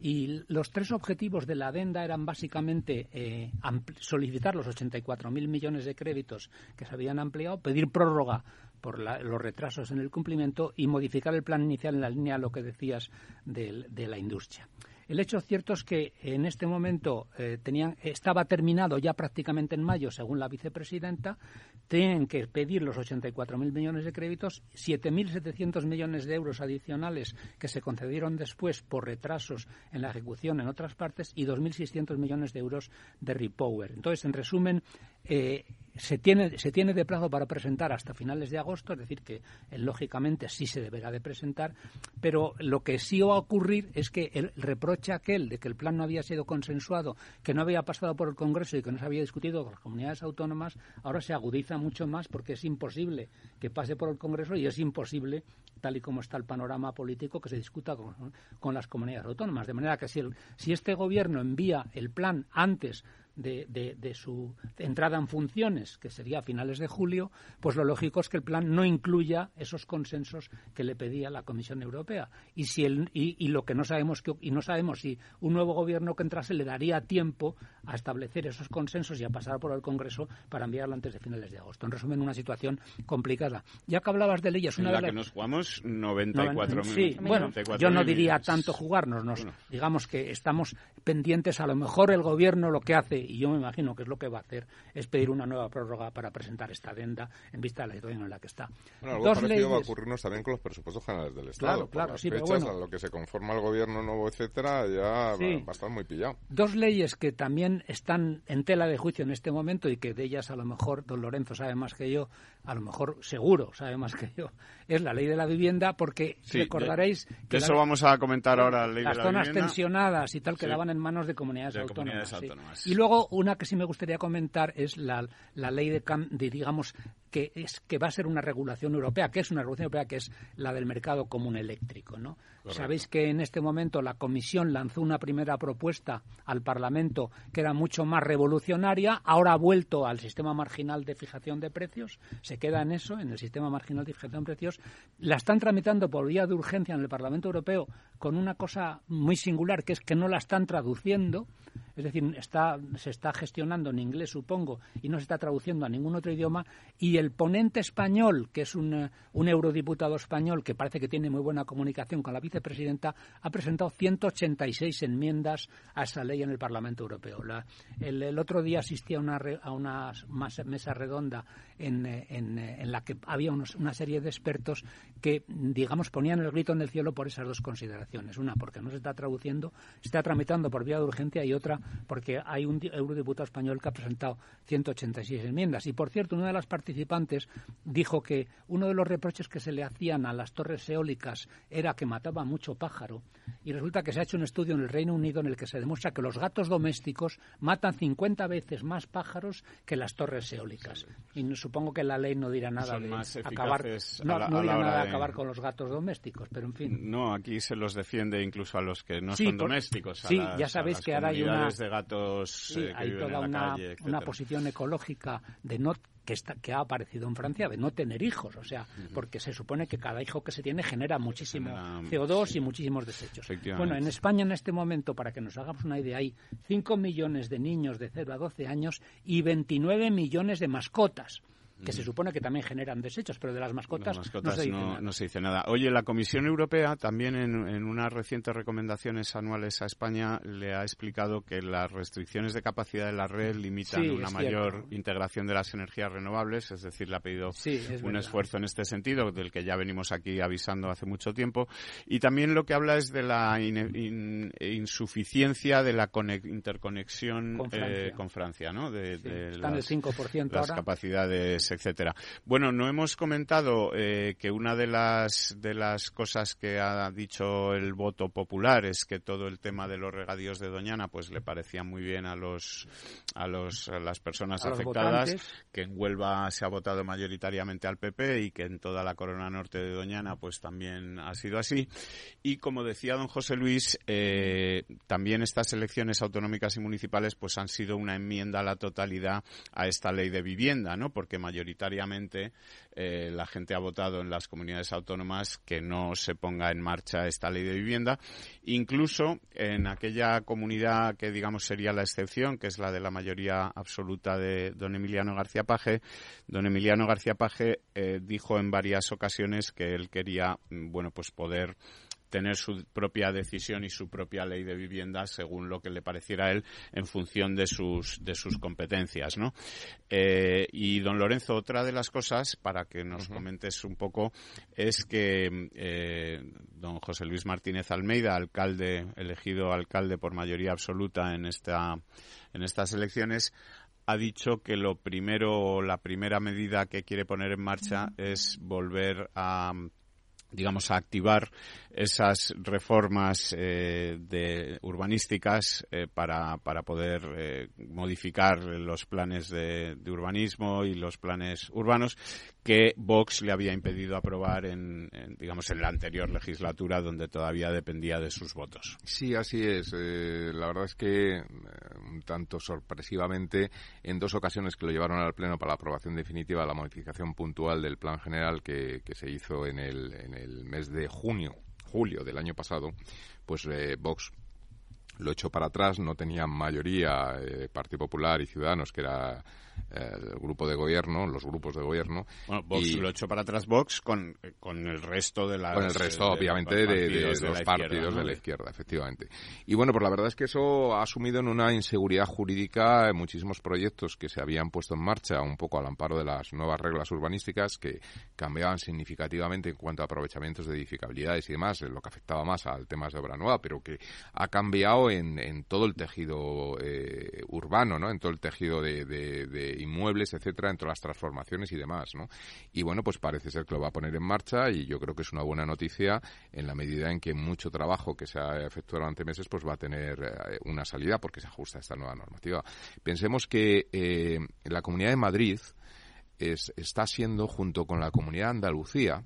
Y los tres objetivos de la adenda eran básicamente eh, solicitar los 84.000 millones de créditos que se habían ampliado, pedir prórroga por los retrasos en el cumplimiento y modificar el plan inicial en la línea de lo que decías de la industria. El hecho cierto es que en este momento eh, tenían, estaba terminado ya prácticamente en mayo, según la vicepresidenta, tienen que pedir los 84.000 millones de créditos, 7.700 millones de euros adicionales que se concedieron después por retrasos en la ejecución en otras partes y 2.600 millones de euros de repower. Entonces, en resumen, eh, se tiene, se tiene de plazo para presentar hasta finales de agosto, es decir, que eh, lógicamente sí se deberá de presentar, pero lo que sí va a ocurrir es que el reproche aquel de que el plan no había sido consensuado, que no había pasado por el Congreso y que no se había discutido con las comunidades autónomas, ahora se agudiza mucho más porque es imposible que pase por el Congreso y es imposible, tal y como está el panorama político, que se discuta con, las comunidades autónomas. De manera que si, si este Gobierno envía el plan antes de, su entrada en funciones, que sería a finales de julio, pues lo lógico es que el plan no incluya esos consensos que le pedía la Comisión Europea. Y, si el, y, lo que no sabemos que, y no sabemos si un nuevo gobierno que entrase le daría tiempo a establecer esos consensos y a pasar por el Congreso para enviarlo antes de finales de agosto. En resumen, una situación complicada. Ya que hablabas de leyes, una en la que nos jugamos 94 Sí, bueno, yo no diría tanto jugarnos. Digamos que estamos pendientes, a lo mejor el gobierno lo que hace y yo me imagino que es lo que va a hacer, es pedir una nueva prórroga para presentar esta adenda en vista de la situación en la que está. Bueno, algo parecido va a ocurrirnos también con los presupuestos generales del Estado. Claro, claro, sí, pero bueno. a lo que se conforma el gobierno nuevo, etcétera, ya va, a estar muy pillado. Dos leyes que también están en tela de juicio en este momento y que de ellas a lo mejor don Lorenzo sabe más que yo, a lo mejor seguro sabe más que yo, es la ley de la vivienda porque recordaréis que eso vamos a comentar ahora ley las de la zonas tensionadas y tal quedaban en manos de comunidades autónomas. Y luego una que sí me gustaría comentar es la, la ley de, de digamos que es que va a ser una regulación europea, que es una regulación europea que es la del mercado común eléctrico, ¿no? Sabéis que en este momento la Comisión lanzó una primera propuesta al Parlamento que era mucho más revolucionaria, ahora ha vuelto al sistema marginal de fijación de precios, se queda en eso, en el sistema marginal de fijación de precios, la están tramitando por vía de urgencia en el Parlamento Europeo con una cosa muy singular, que es que no la están traduciendo, es decir, está, se está gestionando en inglés, supongo, y no se está traduciendo a ningún otro idioma, y el ponente español, que es un, eh, un eurodiputado español que parece que tiene muy buena comunicación con la vicepresidenta, ha presentado 186 enmiendas a esa ley en el Parlamento Europeo. el, otro día asistí a una, mesa redonda en, eh, eh, en la que había una serie de expertos que, digamos, ponían el grito en el cielo por esas dos consideraciones. Una, porque no se está traduciendo, se está tramitando por vía de urgencia, y otra, porque hay un eurodiputado español que ha presentado 186 enmiendas. Y, por cierto, una de las participantes participantes, dijo que uno de los reproches que se le hacían a las torres eólicas era que mataba mucho pájaro. Y resulta que se ha hecho un estudio en el Reino Unido en el que se demuestra que los gatos domésticos matan 50 veces más pájaros que las torres eólicas. Y supongo que la ley no dirá nada de acabar, no, dirá nada de acabar con los gatos domésticos, pero en fin. No, aquí se los defiende incluso a los que no son domésticos. sí, ya sabéis que ahora hay una de gatos eh, hay toda una, una posición ecológica de no que, está, que ha aparecido en Francia de no tener hijos, o sea, porque se supone que cada hijo que se tiene genera muchísimo CO2 y muchísimos desechos. Bueno, en España en este momento, para que nos hagamos una idea, hay 5 millones de niños de 0 a 12 años y 29 millones de mascotas que se supone que también generan desechos, pero de las mascotas, no, se dice, nada. Oye, la Comisión Europea también en, unas recientes recomendaciones anuales a España le ha explicado que las restricciones de capacidad de la red limitan una mayor integración de las energías renovables, es decir, le ha pedido un esfuerzo en este sentido, del que ya venimos aquí avisando hace mucho tiempo. Y también lo que habla es de la insuficiencia de la interconexión con Francia, ¿no? De, las, 5% las capacidades etcétera. Bueno, no hemos comentado eh, que una de las de las cosas que ha dicho el voto popular es que todo el tema de los regadíos de Doñana pues le parecía muy bien a los a los las personas afectadas, que en Huelva se ha votado mayoritariamente al PP y que en toda la Corona Norte de Doñana pues también ha sido así. Y como decía don José Luis, eh, también estas elecciones autonómicas y municipales pues han sido una enmienda a la totalidad a esta ley de vivienda, ¿no? Porque mayoritariamente eh, la gente ha votado en las comunidades autónomas que no se ponga en marcha esta ley de vivienda. Incluso en aquella comunidad que, digamos, sería la excepción, que es la de la mayoría absoluta de don Emiliano García Paje, don Emiliano García Paje eh, dijo en varias ocasiones que él quería, mm, bueno, pues poder tener su propia decisión y su propia ley de vivienda según lo que le pareciera a él en función de sus de sus competencias no eh, y don Lorenzo otra de las cosas para que nos comentes un poco es que eh, don José Luis Martínez Almeida alcalde elegido alcalde por mayoría absoluta en esta en estas elecciones ha dicho que lo primero, la primera medida que quiere poner en marcha es volver a digamos, a activar esas reformas eh, de urbanísticas eh, para, para poder eh, modificar los planes de, urbanismo y los planes urbanos que Vox le había impedido aprobar en, digamos, en la anterior legislatura donde todavía dependía de sus votos. Sí, así es. la verdad es que un tanto sorpresivamente en dos ocasiones que lo llevaron al Pleno para la aprobación definitiva de la modificación puntual del plan general que, se hizo en el, en el mes de junio julio del año pasado, pues eh, Vox lo echó para atrás, no tenía mayoría eh, Partido Popular y Ciudadanos, que era el grupo de gobierno, los grupos de gobierno. Bueno, Vox lo echó para atrás Vox con, con el resto de las... Con el resto, obviamente, de, los partidos de la izquierda, efectivamente. Y bueno, pues la verdad es que eso ha asumido en una inseguridad jurídica muchísimos proyectos que se habían puesto en marcha un poco al amparo de las nuevas reglas urbanísticas que cambiaban significativamente en cuanto a aprovechamientos de edificabilidades y demás, lo que afectaba más al temas de obra nueva, pero que ha cambiado en, en todo el tejido eh, urbano, ¿no? En todo el tejido de inmuebles, etcétera, entre las transformaciones y demás, ¿no? Y bueno, pues parece ser que lo va a poner en marcha y yo creo que es una buena noticia en la medida en que mucho trabajo que se ha efectuado durante meses pues va a tener eh, una salida porque se ajusta a esta nueva normativa. Pensemos que eh, la Comunidad de Madrid está siendo, junto con la Comunidad de Andalucía,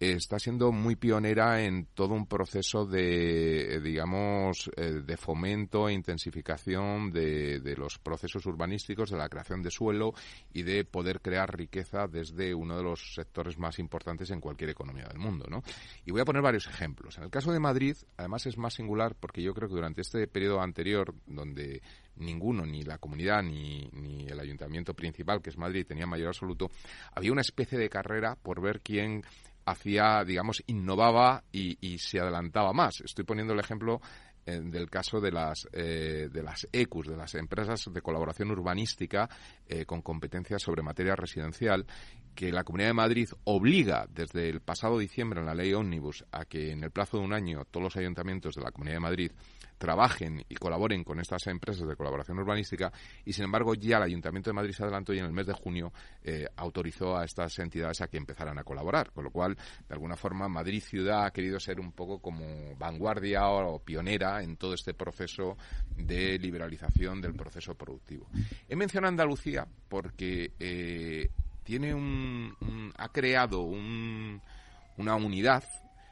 está siendo muy pionera en todo un proceso de, digamos, eh, de fomento e intensificación de, de, los procesos urbanísticos, de la creación de suelo y de poder crear riqueza desde uno de los sectores más importantes en cualquier economía del mundo, ¿no? Y voy a poner varios ejemplos. En el caso de Madrid, además es más singular porque yo creo que durante este periodo anterior, donde ninguno, ni la comunidad, ni, ni el ayuntamiento principal, que es Madrid, tenía mayor absoluto, había una especie de carrera por ver quién hacía, digamos, innovaba y, se adelantaba más. Estoy poniendo el ejemplo eh, del caso de las eh, de las ECUS, de las empresas de colaboración urbanística eh, con competencias sobre materia residencial, que la Comunidad de Madrid obliga desde el pasado diciembre en la ley Omnibus a que en el plazo de un año todos los ayuntamientos de la Comunidad de Madrid trabajen y colaboren con estas empresas de colaboración urbanística y sin embargo ya el Ayuntamiento de Madrid se adelantó y en el mes de junio eh, autorizó a estas entidades a que empezaran a colaborar, con lo cual de alguna forma Madrid ciudad ha querido ser un poco como vanguardia o, pionera en todo este proceso de liberalización del proceso productivo. He mencionado Andalucía porque eh, tiene un, ha creado una unidad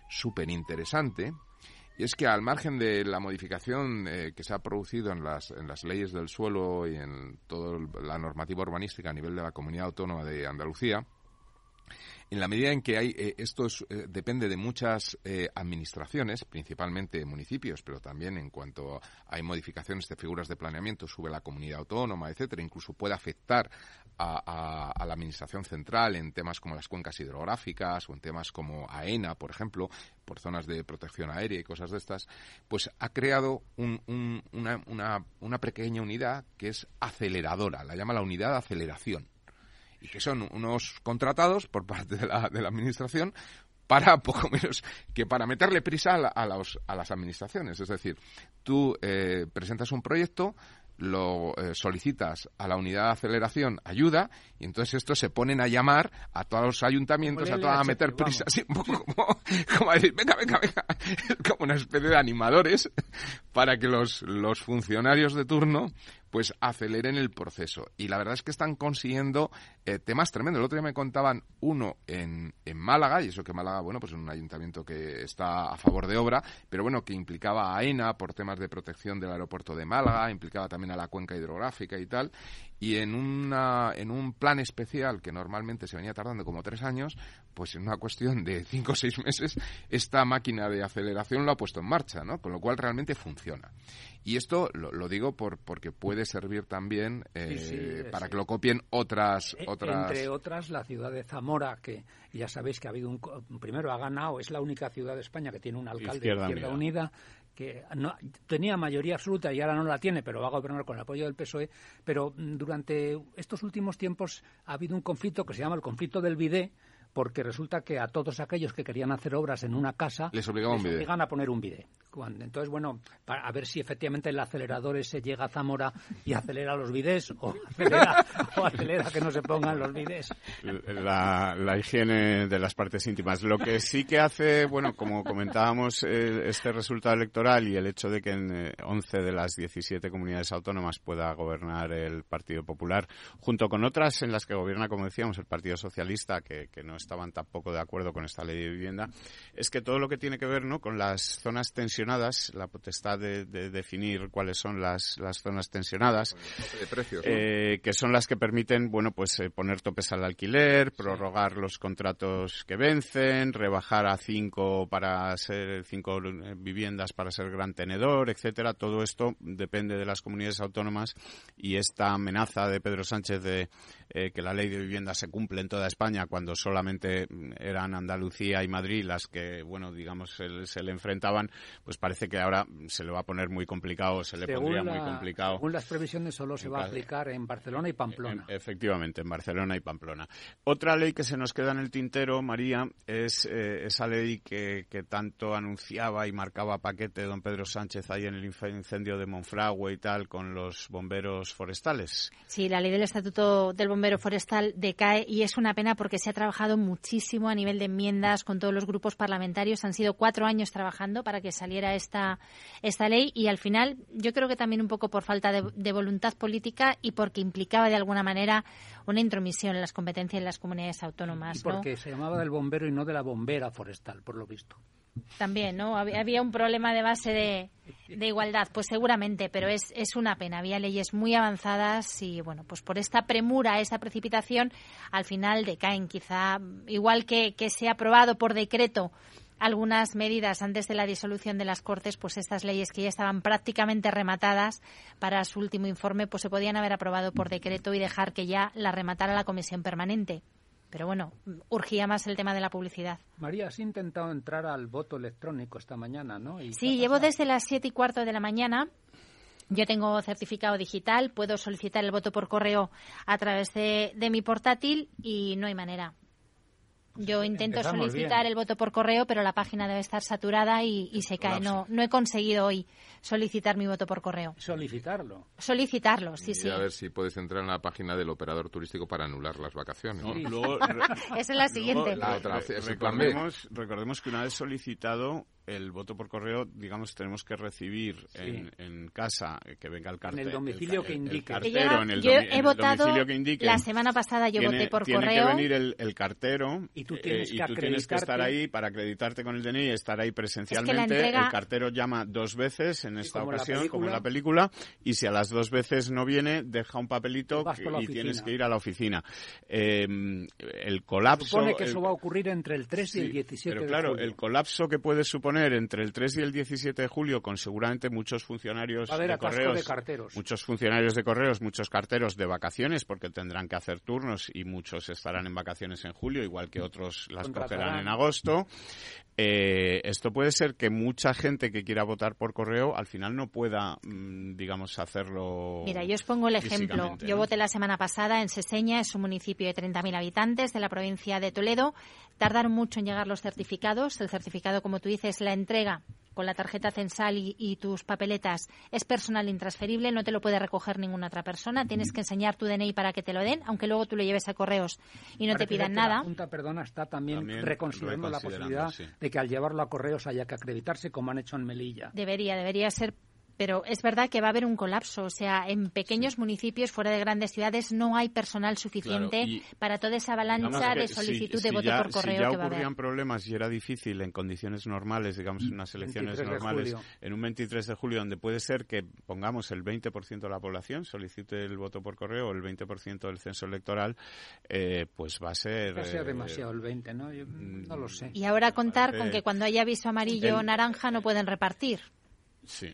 súper interesante y es que al margen de la modificación eh, que se ha producido en las, en las leyes del suelo y en toda la normativa urbanística a nivel de la comunidad autónoma de Andalucía, en la medida en que hay, eh, esto eh, depende de muchas eh, administraciones, principalmente municipios, pero también en cuanto hay modificaciones de figuras de planeamiento, sube la comunidad autónoma, etcétera, incluso puede afectar a, la administración central en temas como las cuencas hidrográficas o en temas como AENA, por ejemplo, por zonas de protección aérea y cosas de estas, pues ha creado una, una pequeña unidad que es aceleradora, la llama la unidad de aceleración y que son unos contratados por parte de la, de la administración para poco menos que para meterle prisa a, a, los, a las administraciones. Es decir, tú eh, presentas un proyecto, lo eh, solicitas a la unidad de aceleración ayuda y entonces estos se ponen a llamar a todos los ayuntamientos, a todos a meter prisa, así un poco como, como a decir, venga, venga, venga, como una especie de animadores para que los, los funcionarios de turno pues aceleren el proceso. Y la verdad es que están consiguiendo eh, temas tremendos. El otro día me contaban uno en, en Málaga, y eso que Málaga, bueno, pues es un ayuntamiento que está a favor de obra, pero bueno, que implicaba a AENA por temas de protección del aeropuerto de Málaga, implicaba también a la cuenca hidrográfica y tal, y en, una, en un plan especial que normalmente se venía tardando como tres años, pues en una cuestión de cinco o seis meses, esta máquina de aceleración lo ha puesto en marcha, ¿no? Con lo cual realmente funciona. Y esto lo, digo por, porque puede servir también eh, para que lo copien otras, e, otras... Entre otras, la ciudad de Zamora, que ya sabéis que ha habido un... Primero ha ganado, es la única ciudad de España que tiene un alcalde de Izquierda Unida que no, tenía mayoría absoluta y ahora no la tiene, pero va a gobernar con el apoyo del PSOE. Pero mm, durante estos últimos tiempos ha habido un conflicto que se llama el conflicto del BIDE, porque resulta que a todos aquellos que querían hacer obras en una casa les, obligan a poner un bidé. Entonces, bueno, para, a ver si efectivamente el acelerador ese llega a Zamora y acelera los bidés o acelera, que no se pongan los bidés. La, higiene de las partes íntimas. Lo que sí que hace, bueno, como comentábamos, eh, este resultado electoral y el hecho de que en 11 eh, de las 17 comunidades autónomas pueda gobernar el Partido Popular, junto con otras en las que gobierna, como decíamos, el Partido Socialista, que, que no es estaban tampoco de acuerdo con esta ley de vivienda, es que todo lo que tiene que ver ¿no? con las zonas tensionadas, la potestad de, definir cuáles son las, las zonas tensionadas, eh, que son las que permiten bueno pues eh, poner topes al alquiler, prorrogar los contratos que vencen, rebajar a cinco para ser cinco eh, viviendas para ser gran tenedor, etcétera. Todo esto depende de las comunidades autónomas y esta amenaza de Pedro Sánchez de que la ley de vivienda se cumple en toda España cuando solamente eran Andalucía y Madrid las que, bueno, digamos, se, le enfrentaban, pues parece que ahora se le va a poner muy complicado, se le pondría muy complicado. Según las previsiones, solo se va a aplicar en Barcelona y Pamplona. efectivamente, en Barcelona y Pamplona. Otra ley que se nos queda en el tintero, María, es eh, esa ley que, que tanto anunciaba y marcaba paquete don Pedro Sánchez ahí en el incendio de Monfragüe y tal con los bomberos forestales. Sí, la ley del Estatuto del Bombero Forestal decae y es una pena porque se ha trabajado muchísimo a nivel de enmiendas con todos los grupos parlamentarios. Han sido cuatro años trabajando para que saliera esta, esta ley y al final yo creo que también un poco por falta de, voluntad política y porque implicaba de alguna manera una intromisión en las competencias de las comunidades autónomas. Y porque se llamaba del bombero y no de la bombera forestal, por lo visto. También, ¿no? Había un problema de base de, de igualdad, pues seguramente, pero es, es una pena. Había leyes muy avanzadas y, bueno, pues por esta premura, esa precipitación, al final decaen. Quizá, igual que, que se ha aprobado por decreto algunas medidas antes de la disolución de las Cortes, pues estas leyes que ya estaban prácticamente rematadas para su último informe, pues se podían haber aprobado por decreto y dejar que ya la rematara la Comisión Permanente. Pero bueno, urgía más el tema de la publicidad. María, has intentado entrar al voto electrónico esta mañana, ¿no? sí, llevo desde las siete y cuarto de la mañana. Yo tengo certificado digital, puedo solicitar el voto por correo a través de, mi portátil y no hay manera. Yo intento solicitar el voto por correo, pero la página debe estar saturada y, se cae. No, no he conseguido hoy solicitar mi voto por correo. Solicitarlo. Solicitarlo, sí, sí. Y a ver si puedes entrar en la página del operador turístico para anular las vacaciones. Esa es la siguiente. la otra, recordemos, recordemos que una vez solicitado el voto por correo, digamos, tenemos que recibir en, casa eh, que venga el cartero. En el domicilio que indique. cartero, en el, yo he votado, que indique. La semana pasada yo voté por correo. Tiene que venir el, cartero y tú tienes, eh, que, tienes que estar ahí para acreditarte con el DNI y estar ahí presencialmente. El cartero llama dos veces en esta ocasión, como en la película, y si a las dos veces no viene, deja un papelito y tienes que ir a la oficina. Em, el colapso. Supone que eso va a ocurrir entre el 3 y el 17 pero claro, el colapso que puede suponer entre el 3 y el 17 de julio con seguramente muchos funcionarios de correos, muchos funcionarios de correos, muchos carteros de vacaciones porque tendrán que hacer turnos y muchos estarán en vacaciones en julio, igual que otros las cogerán en agosto. Eh, esto puede ser que mucha gente que quiera votar por correo al final no pueda, mm, digamos, hacerlo. Mira, yo os pongo el ejemplo. Yo voté la semana pasada en Seseña, es un municipio de 30.000 habitantes de la provincia de Toledo. Tardaron mucho en llegar los certificados. El certificado, como tú dices, la entrega con la tarjeta censal y, tus papeletas es personal intransferible, no te lo puede recoger ninguna otra persona, tienes que enseñar tu DNI para que te lo den, aunque luego tú lo lleves a correos y no te pidan nada. La Junta, perdona, está también, reconsiderando la posibilidad de que al llevarlo a correos haya que acreditarse como han hecho en Melilla. Debería, debería ser pero es verdad que va a haber un colapso. O sea, en pequeños municipios, fuera de grandes ciudades, no hay personal suficiente para toda esa avalancha de solicitud de voto por correo. Si ya ocurrían problemas y era difícil en condiciones normales, digamos, en unas elecciones normales, en un 23 de julio, donde puede ser que pongamos el 20% de la población solicite el voto por correo o el 20% del censo electoral, eh, pues va a ser. Va a ser demasiado el 20, ¿no? no lo sé. Y ahora contar con que cuando haya aviso amarillo o naranja no pueden repartir. Sí.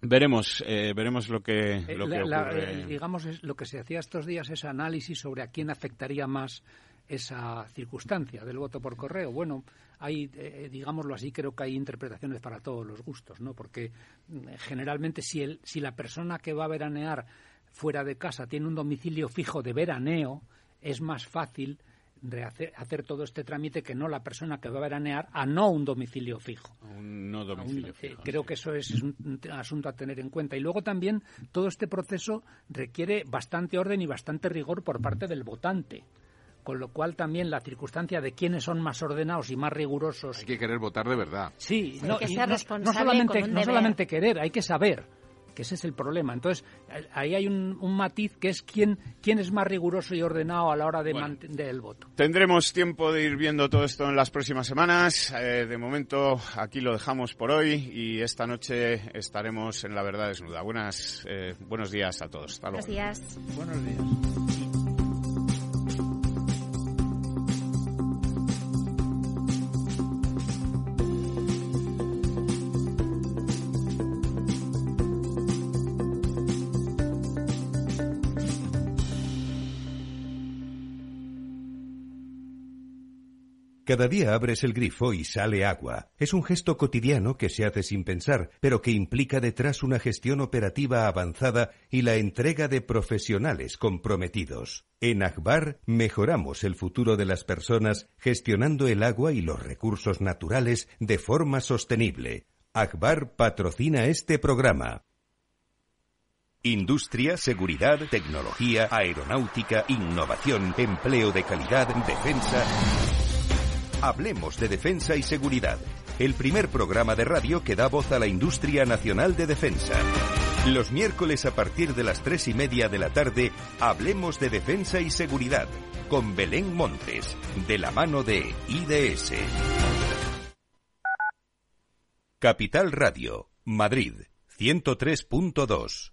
Veremos, eh, veremos lo que, eh, que ocurre. Eh, digamos, lo que se hacía estos días es análisis sobre a quién afectaría más esa circunstancia del voto por correo. Bueno, hay, digámoslo así, creo que hay interpretaciones para todos los gustos, ¿no? Porque mm, generalmente si, el, si la persona que va a veranear fuera de casa tiene un domicilio fijo de veraneo, es más fácil hacer, todo este trámite que no la persona que va a veranear a no un domicilio fijo. Un no domicilio fijo. creo que eso es un, asunto a tener en cuenta. Y luego también todo este proceso requiere bastante orden y bastante rigor por parte del votante con lo cual también la circunstancia de quiénes son más ordenados y más rigurosos. Hay que querer votar de verdad. Sí, no, no, solamente, no solamente querer, hay que saber que ese es el problema. Entonces, ahí hay un, matiz que es quién, quién es más riguroso y ordenado a la hora de mantener el voto. Tendremos tiempo de ir viendo todo esto en las próximas semanas. Eh, de momento, aquí lo dejamos por hoy y esta noche estaremos en La Verdad Desnuda. Buenas, eh, buenos días a todos. Buenos días. Buenos días. Cada día abres el grifo y sale agua. Es un gesto cotidiano que se hace sin pensar, pero que implica detrás una gestión operativa avanzada y la entrega de profesionales comprometidos. En Akbar mejoramos el futuro de las personas gestionando el agua y los recursos naturales de forma sostenible. Akbar patrocina este programa. Industria, seguridad, tecnología, aeronáutica, innovación, empleo de calidad, defensa. Hablemos de Defensa y Seguridad, el primer programa de radio que da voz a la industria nacional de defensa. Los miércoles a partir de las tres y media de la tarde, hablemos de Defensa y Seguridad con Belén Montes, de la mano de IDS. Capital Radio, Madrid, 103.2.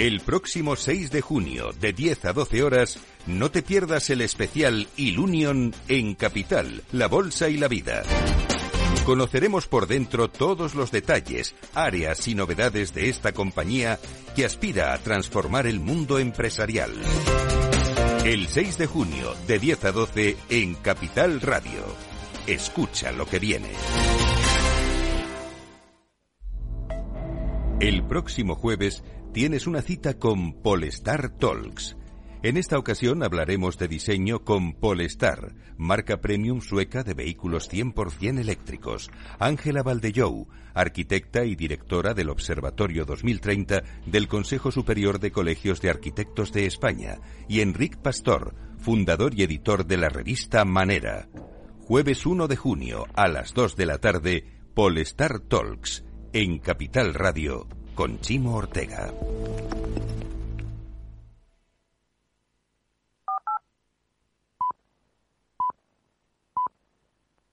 El próximo 6 de junio, de 10 a 12 horas, no te pierdas el especial Ilunion en Capital, la Bolsa y la Vida. Conoceremos por dentro todos los detalles, áreas y novedades de esta compañía que aspira a transformar el mundo empresarial. El 6 de junio, de 10 a 12, en Capital Radio. Escucha lo que viene. El próximo jueves tienes una cita con Polestar Talks. En esta ocasión hablaremos de diseño con Polestar, marca premium sueca de vehículos 100% eléctricos. Ángela Valdellou, arquitecta y directora del Observatorio 2030 del Consejo Superior de Colegios de Arquitectos de España. Y Enric Pastor, fundador y editor de la revista Manera. Jueves 1 de junio a las 2 de la tarde, Polestar Talks en Capital Radio con Chimo Ortega.